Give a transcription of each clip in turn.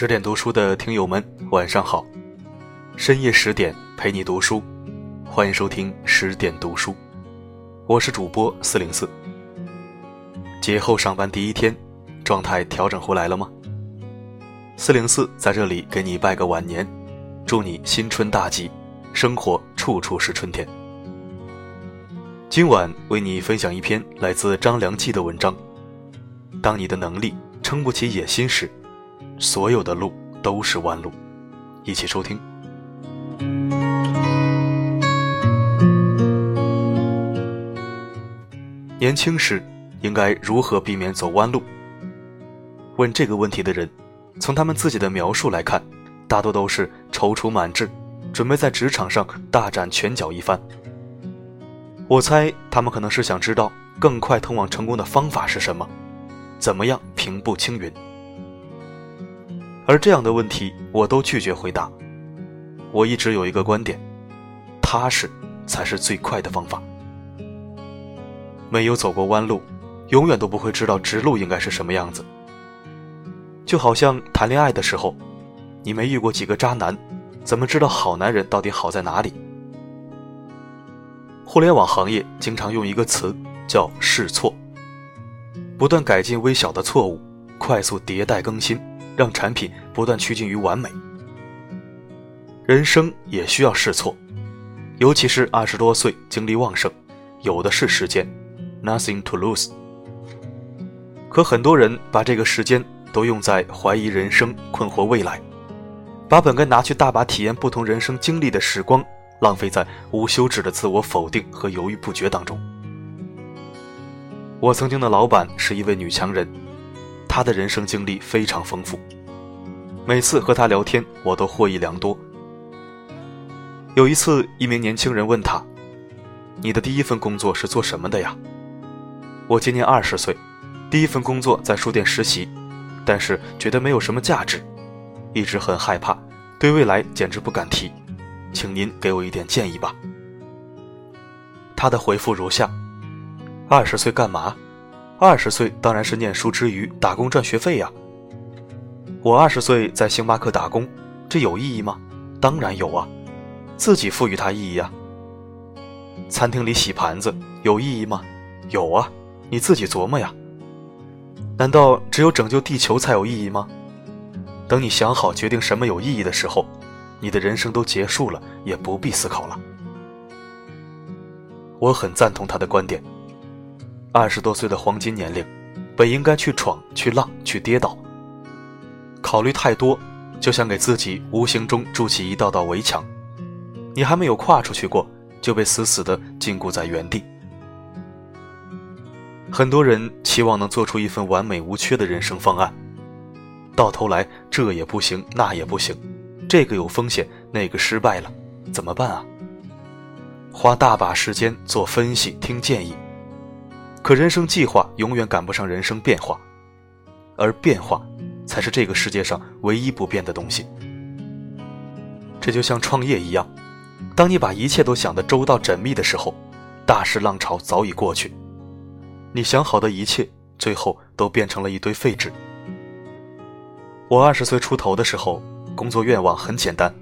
十点读书的听友们，晚上好！深夜十点陪你读书，欢迎收听十点读书，我是主播四零四。节后上班第一天，状态调整回来了吗？四零四在这里给你拜个晚年，祝你新春大吉，生活处处是春天。今晚为你分享一篇来自张良记的文章。当你的能力撑不起野心时，所有的路都是弯路。一起收听。年轻时应该如何避免走弯路？问这个问题的人，从他们自己的描述来看，大多都是踌躇满志，准备在职场上大展拳脚一番。我猜他们可能是想知道更快通往成功的方法是什么，怎么样平步青云。而这样的问题，我都拒绝回答。我一直有一个观点：踏实才是最快的方法。没有走过弯路，永远都不会知道直路应该是什么样子。就好像谈恋爱的时候，你没遇过几个渣男，怎么知道好男人到底好在哪里？互联网行业经常用一个词叫“试错”，不断改进微小的错误，快速迭代更新，让产品不断趋近于完美。人生也需要试错，尤其是二十多岁，精力旺盛，有的是时间，nothing to lose。可很多人把这个时间都用在怀疑人生、困惑未来，把本该拿去大把体验不同人生经历的时光。浪费在无休止的自我否定和犹豫不决当中。我曾经的老板是一位女强人，他的人生经历非常丰富，每次和他聊天，我都获益良多。有一次，一名年轻人问他：“你的第一份工作是做什么的呀？”我今年二十岁，第一份工作在书店实习，但是觉得没有什么价值，一直很害怕，对未来简直不敢提。请您给我一点建议吧。他的回复如下：二十岁干嘛？二十岁当然是念书之余打工赚学费呀。我二十岁在星巴克打工，这有意义吗？当然有啊，自己赋予它意义啊。餐厅里洗盘子有意义吗？有啊，你自己琢磨呀。难道只有拯救地球才有意义吗？等你想好决定什么有意义的时候。你的人生都结束了，也不必思考了。我很赞同他的观点。二十多岁的黄金年龄，本应该去闯、去浪、去跌倒。考虑太多，就像给自己无形中筑起一道道围墙，你还没有跨出去过，就被死死的禁锢在原地。很多人期望能做出一份完美无缺的人生方案，到头来这也不行，那也不行。这个有风险，那个失败了，怎么办啊？花大把时间做分析、听建议，可人生计划永远赶不上人生变化，而变化才是这个世界上唯一不变的东西。这就像创业一样，当你把一切都想得周到缜密的时候，大势浪潮早已过去，你想好的一切最后都变成了一堆废纸。我二十岁出头的时候。工作愿望很简单，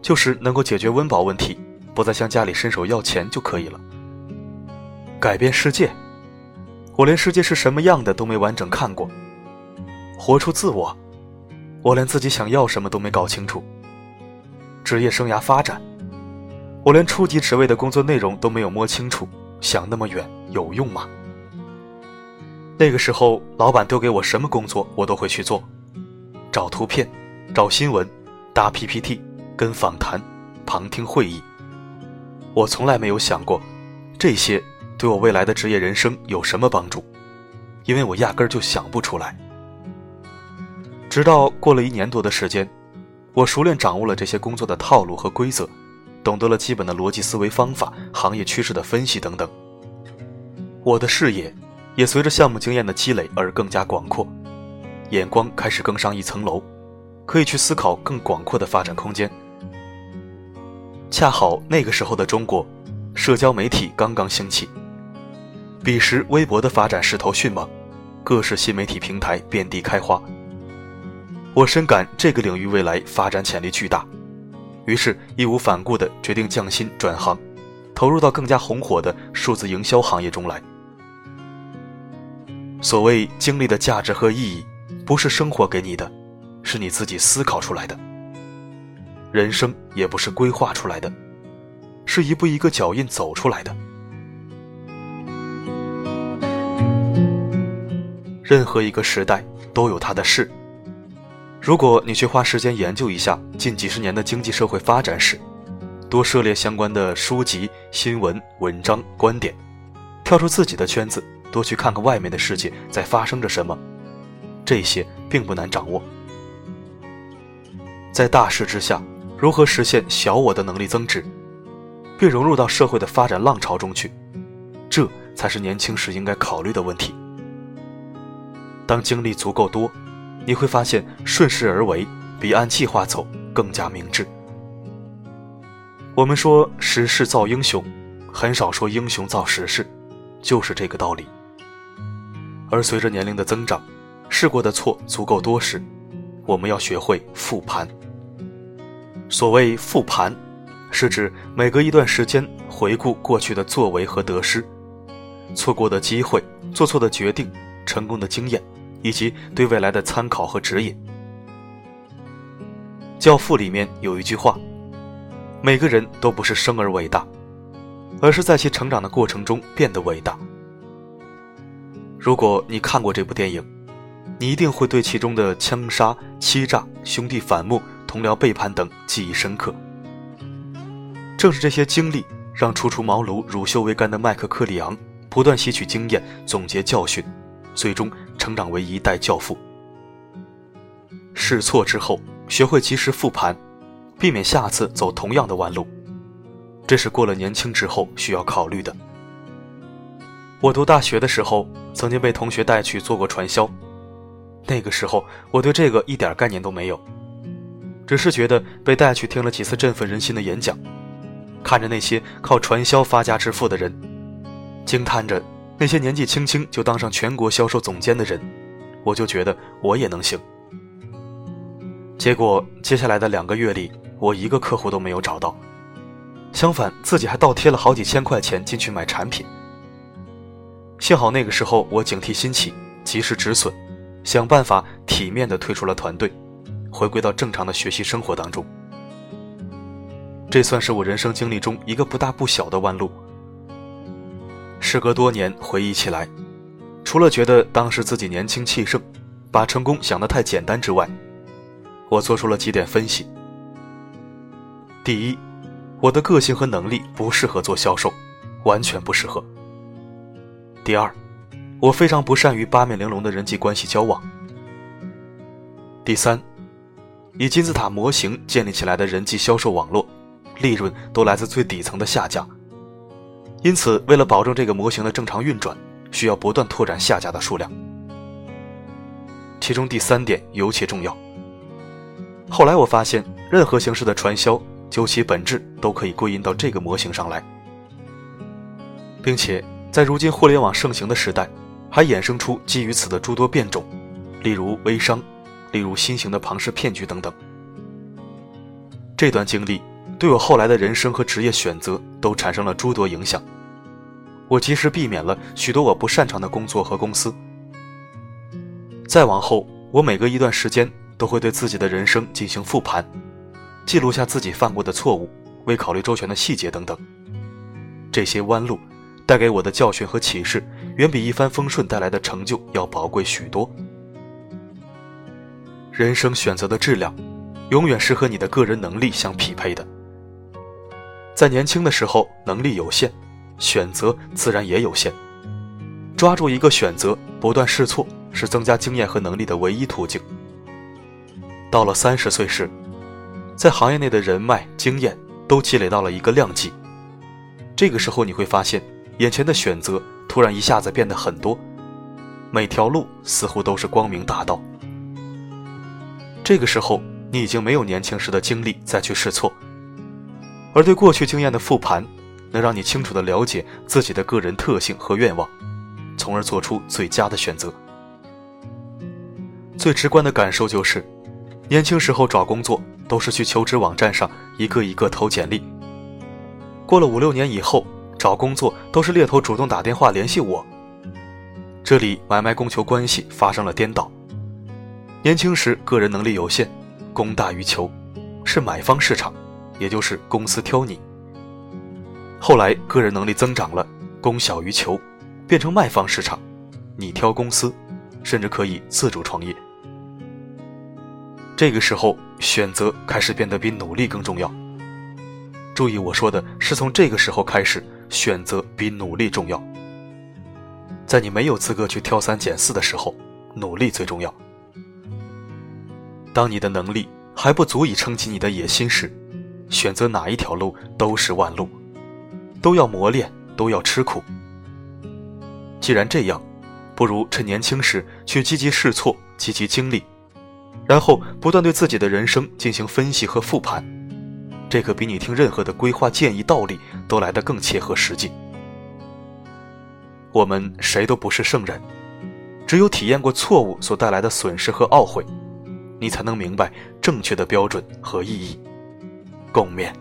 就是能够解决温饱问题，不再向家里伸手要钱就可以了。改变世界，我连世界是什么样的都没完整看过。活出自我，我连自己想要什么都没搞清楚。职业生涯发展，我连初级职位的工作内容都没有摸清楚，想那么远有用吗？那个时候，老板丢给我什么工作，我都会去做，找图片。找新闻，搭 PPT，跟访谈，旁听会议。我从来没有想过，这些对我未来的职业人生有什么帮助，因为我压根儿就想不出来。直到过了一年多的时间，我熟练掌握了这些工作的套路和规则，懂得了基本的逻辑思维方法、行业趋势的分析等等。我的视野也随着项目经验的积累而更加广阔，眼光开始更上一层楼。可以去思考更广阔的发展空间。恰好那个时候的中国，社交媒体刚刚兴起，彼时微博的发展势头迅猛，各式新媒体平台遍地开花。我深感这个领域未来发展潜力巨大，于是义无反顾地决定降薪转行，投入到更加红火的数字营销行业中来。所谓经历的价值和意义，不是生活给你的，是你自己思考出来的；人生也不是规划出来的，是一步一个脚印走出来的。任何一个时代都有它的势。如果你去花时间研究一下近几十年的经济社会发展史，多涉猎相关的书籍、新闻、文章、观点，跳出自己的圈子，多去看看外面的世界在发生着什么，这些并不难掌握。在大势之下，如何实现小我的能力增值，并融入到社会的发展浪潮中去，这才是年轻时应该考虑的问题。当经历足够多。你会发现，顺势而为比按计划走更加明智。我们说时势造英雄，很少说英雄造时势，就是这个道理。而随着年龄的增长，试过的错足够多时，我们要学会复盘。所谓复盘，是指每隔一段时间回顾过去的作为和得失，错过的机会、做错的决定、成功的经验。以及对未来的参考和指引。《教父》里面有一句话：“每个人都不是生而伟大，而是在其成长的过程中变得伟大。”如果你看过这部电影，你一定会对其中的枪杀、欺诈、兄弟反目、同僚背叛等记忆深刻。正是这些经历，让初出茅庐、乳臭未干的麦克克里昂不断吸取经验，总结教训，最终。成长为一代教父。试错之后，学会及时复盘，避免下次走同样的弯路，这是过了年轻之后需要考虑的。我读大学的时候，曾经被同学带去做过传销，那个时候我对这个一点概念都没有，只是觉得被带去听了几次振奋人心的演讲，看着那些靠传销发家致富的人，惊叹着。那些年纪轻轻就当上全国销售总监的人，我就觉得我也能行。结果接下来的两个月里，我一个客户都没有找到，相反自己还倒贴了好几千块钱进去买产品。幸好那个时候我警惕心起，及时止损，想办法体面的退出了团队，回归到正常的学习生活当中。这算是我人生经历中一个不大不小的弯路。时隔多年回忆起来，除了觉得当时自己年轻气盛，把成功想得太简单之外，我做出了几点分析。第一，我的个性和能力不适合做销售，完全不适合。第二，我非常不善于八面玲珑的人际关系交往。第三，以金字塔模型建立起来的人际销售网络，利润都来自最底层的下家。因此，为了保证这个模型的正常运转，需要不断拓展下家的数量。其中第三点尤其重要。后来我发现，任何形式的传销，究其本质都可以归因到这个模型上来，并且在如今互联网盛行的时代，还衍生出基于此的诸多变种，例如微商，例如新型的庞氏骗局等等。这段经历对我后来的人生和职业选择都产生了诸多影响。我及时避免了许多我不擅长的工作和公司。再往后，我每隔一段时间都会对自己的人生进行复盘，记录下自己犯过的错误、未考虑周全的细节等等。这些弯路带给我的教训和启示，远比一帆风顺带来的成就要宝贵许多。人生选择的质量，永远是和你的个人能力相匹配的。在年轻的时候，能力有限。选择自然也有限，抓住一个选择，不断试错，是增加经验和能力的唯一途径。到了三十岁时，在行业内的人脉、经验都积累到了一个量级，这个时候你会发现，眼前的选择突然一下子变得很多，每条路似乎都是光明大道。这个时候，你已经没有年轻时的精力再去试错，而对过去经验的复盘。能让你清楚地了解自己的个人特性和愿望，从而做出最佳的选择。最直观的感受就是，年轻时候找工作都是去求职网站上一个一个投简历。过了五六年以后，找工作都是猎头主动打电话联系我。这里买卖供求关系发生了颠倒。年轻时个人能力有限，供大于求，是买方市场，也就是公司挑你。后来个人能力增长了，供小于求，变成卖方市场，你挑公司，甚至可以自主创业。这个时候选择开始变得比努力更重要。注意我说的是从这个时候开始，选择比努力重要。在你没有资格去挑三拣四的时候，努力最重要。当你的能力还不足以撑起你的野心时，选择哪一条路都是弯路，都要磨练，都要吃苦。既然这样，不如趁年轻时去积极试错，积极经历，然后不断对自己的人生进行分析和复盘。这可比你听任何的规划建议道理都来得更切合实际。我们谁都不是圣人，只有体验过错误所带来的损失和懊悔。你才能明白正确的标准和意义。共勉。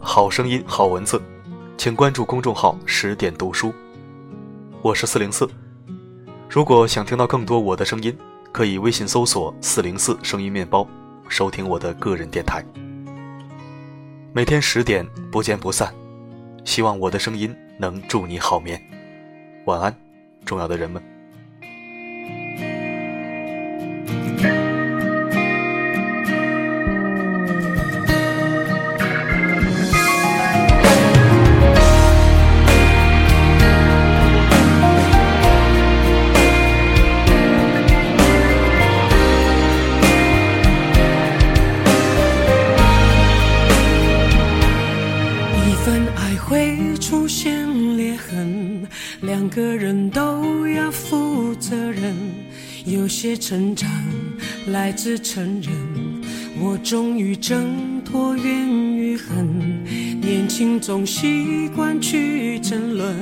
好声音、好文字，请关注公众号“十点读书”。我是四零四。如果想听到更多我的声音。可以微信搜索“四零四声音面包”，收听我的个人电台。每天十点不见不散，希望我的声音能助你好眠。晚安，重要的人们。成长来自承认，我终于挣脱怨与恨。年轻总习惯去争论，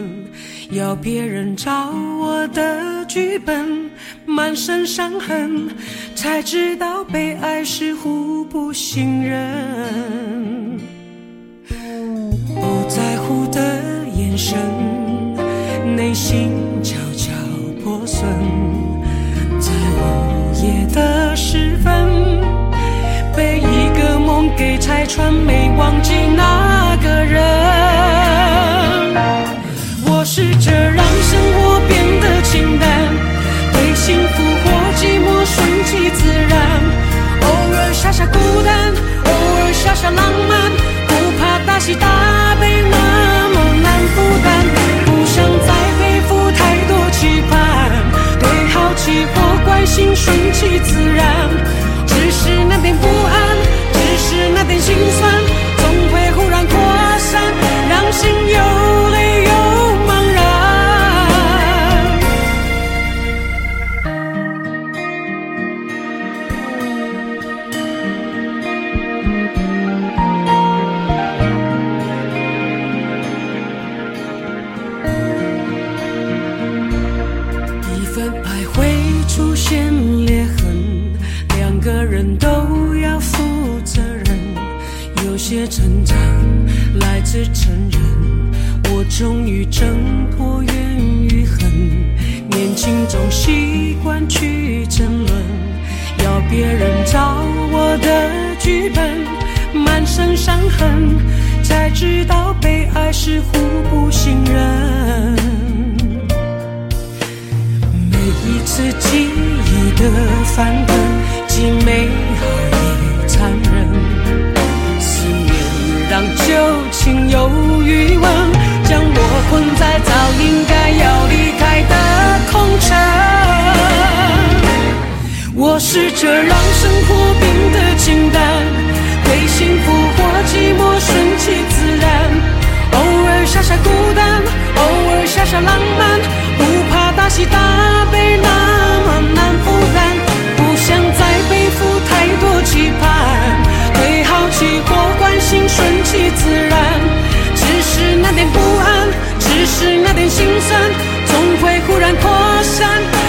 要别人照我的剧本，满身伤痕，才知道被爱是互不信任。没忘记那别人照我的剧本，满身伤痕，才知道被爱是互不信任。每一次记忆的翻滚，既美好也残忍。思念让旧情有余温，将我困在早应该要离开的空城。我试着让生活变得简单，对幸福或寂寞顺其自然，偶尔傻傻孤单，偶尔傻傻浪漫，不怕大喜大悲，那么难负担，不想再背负太多期盼，对好奇或关心顺其自然，只是那点不安，只是那点心酸，总会忽然扩散。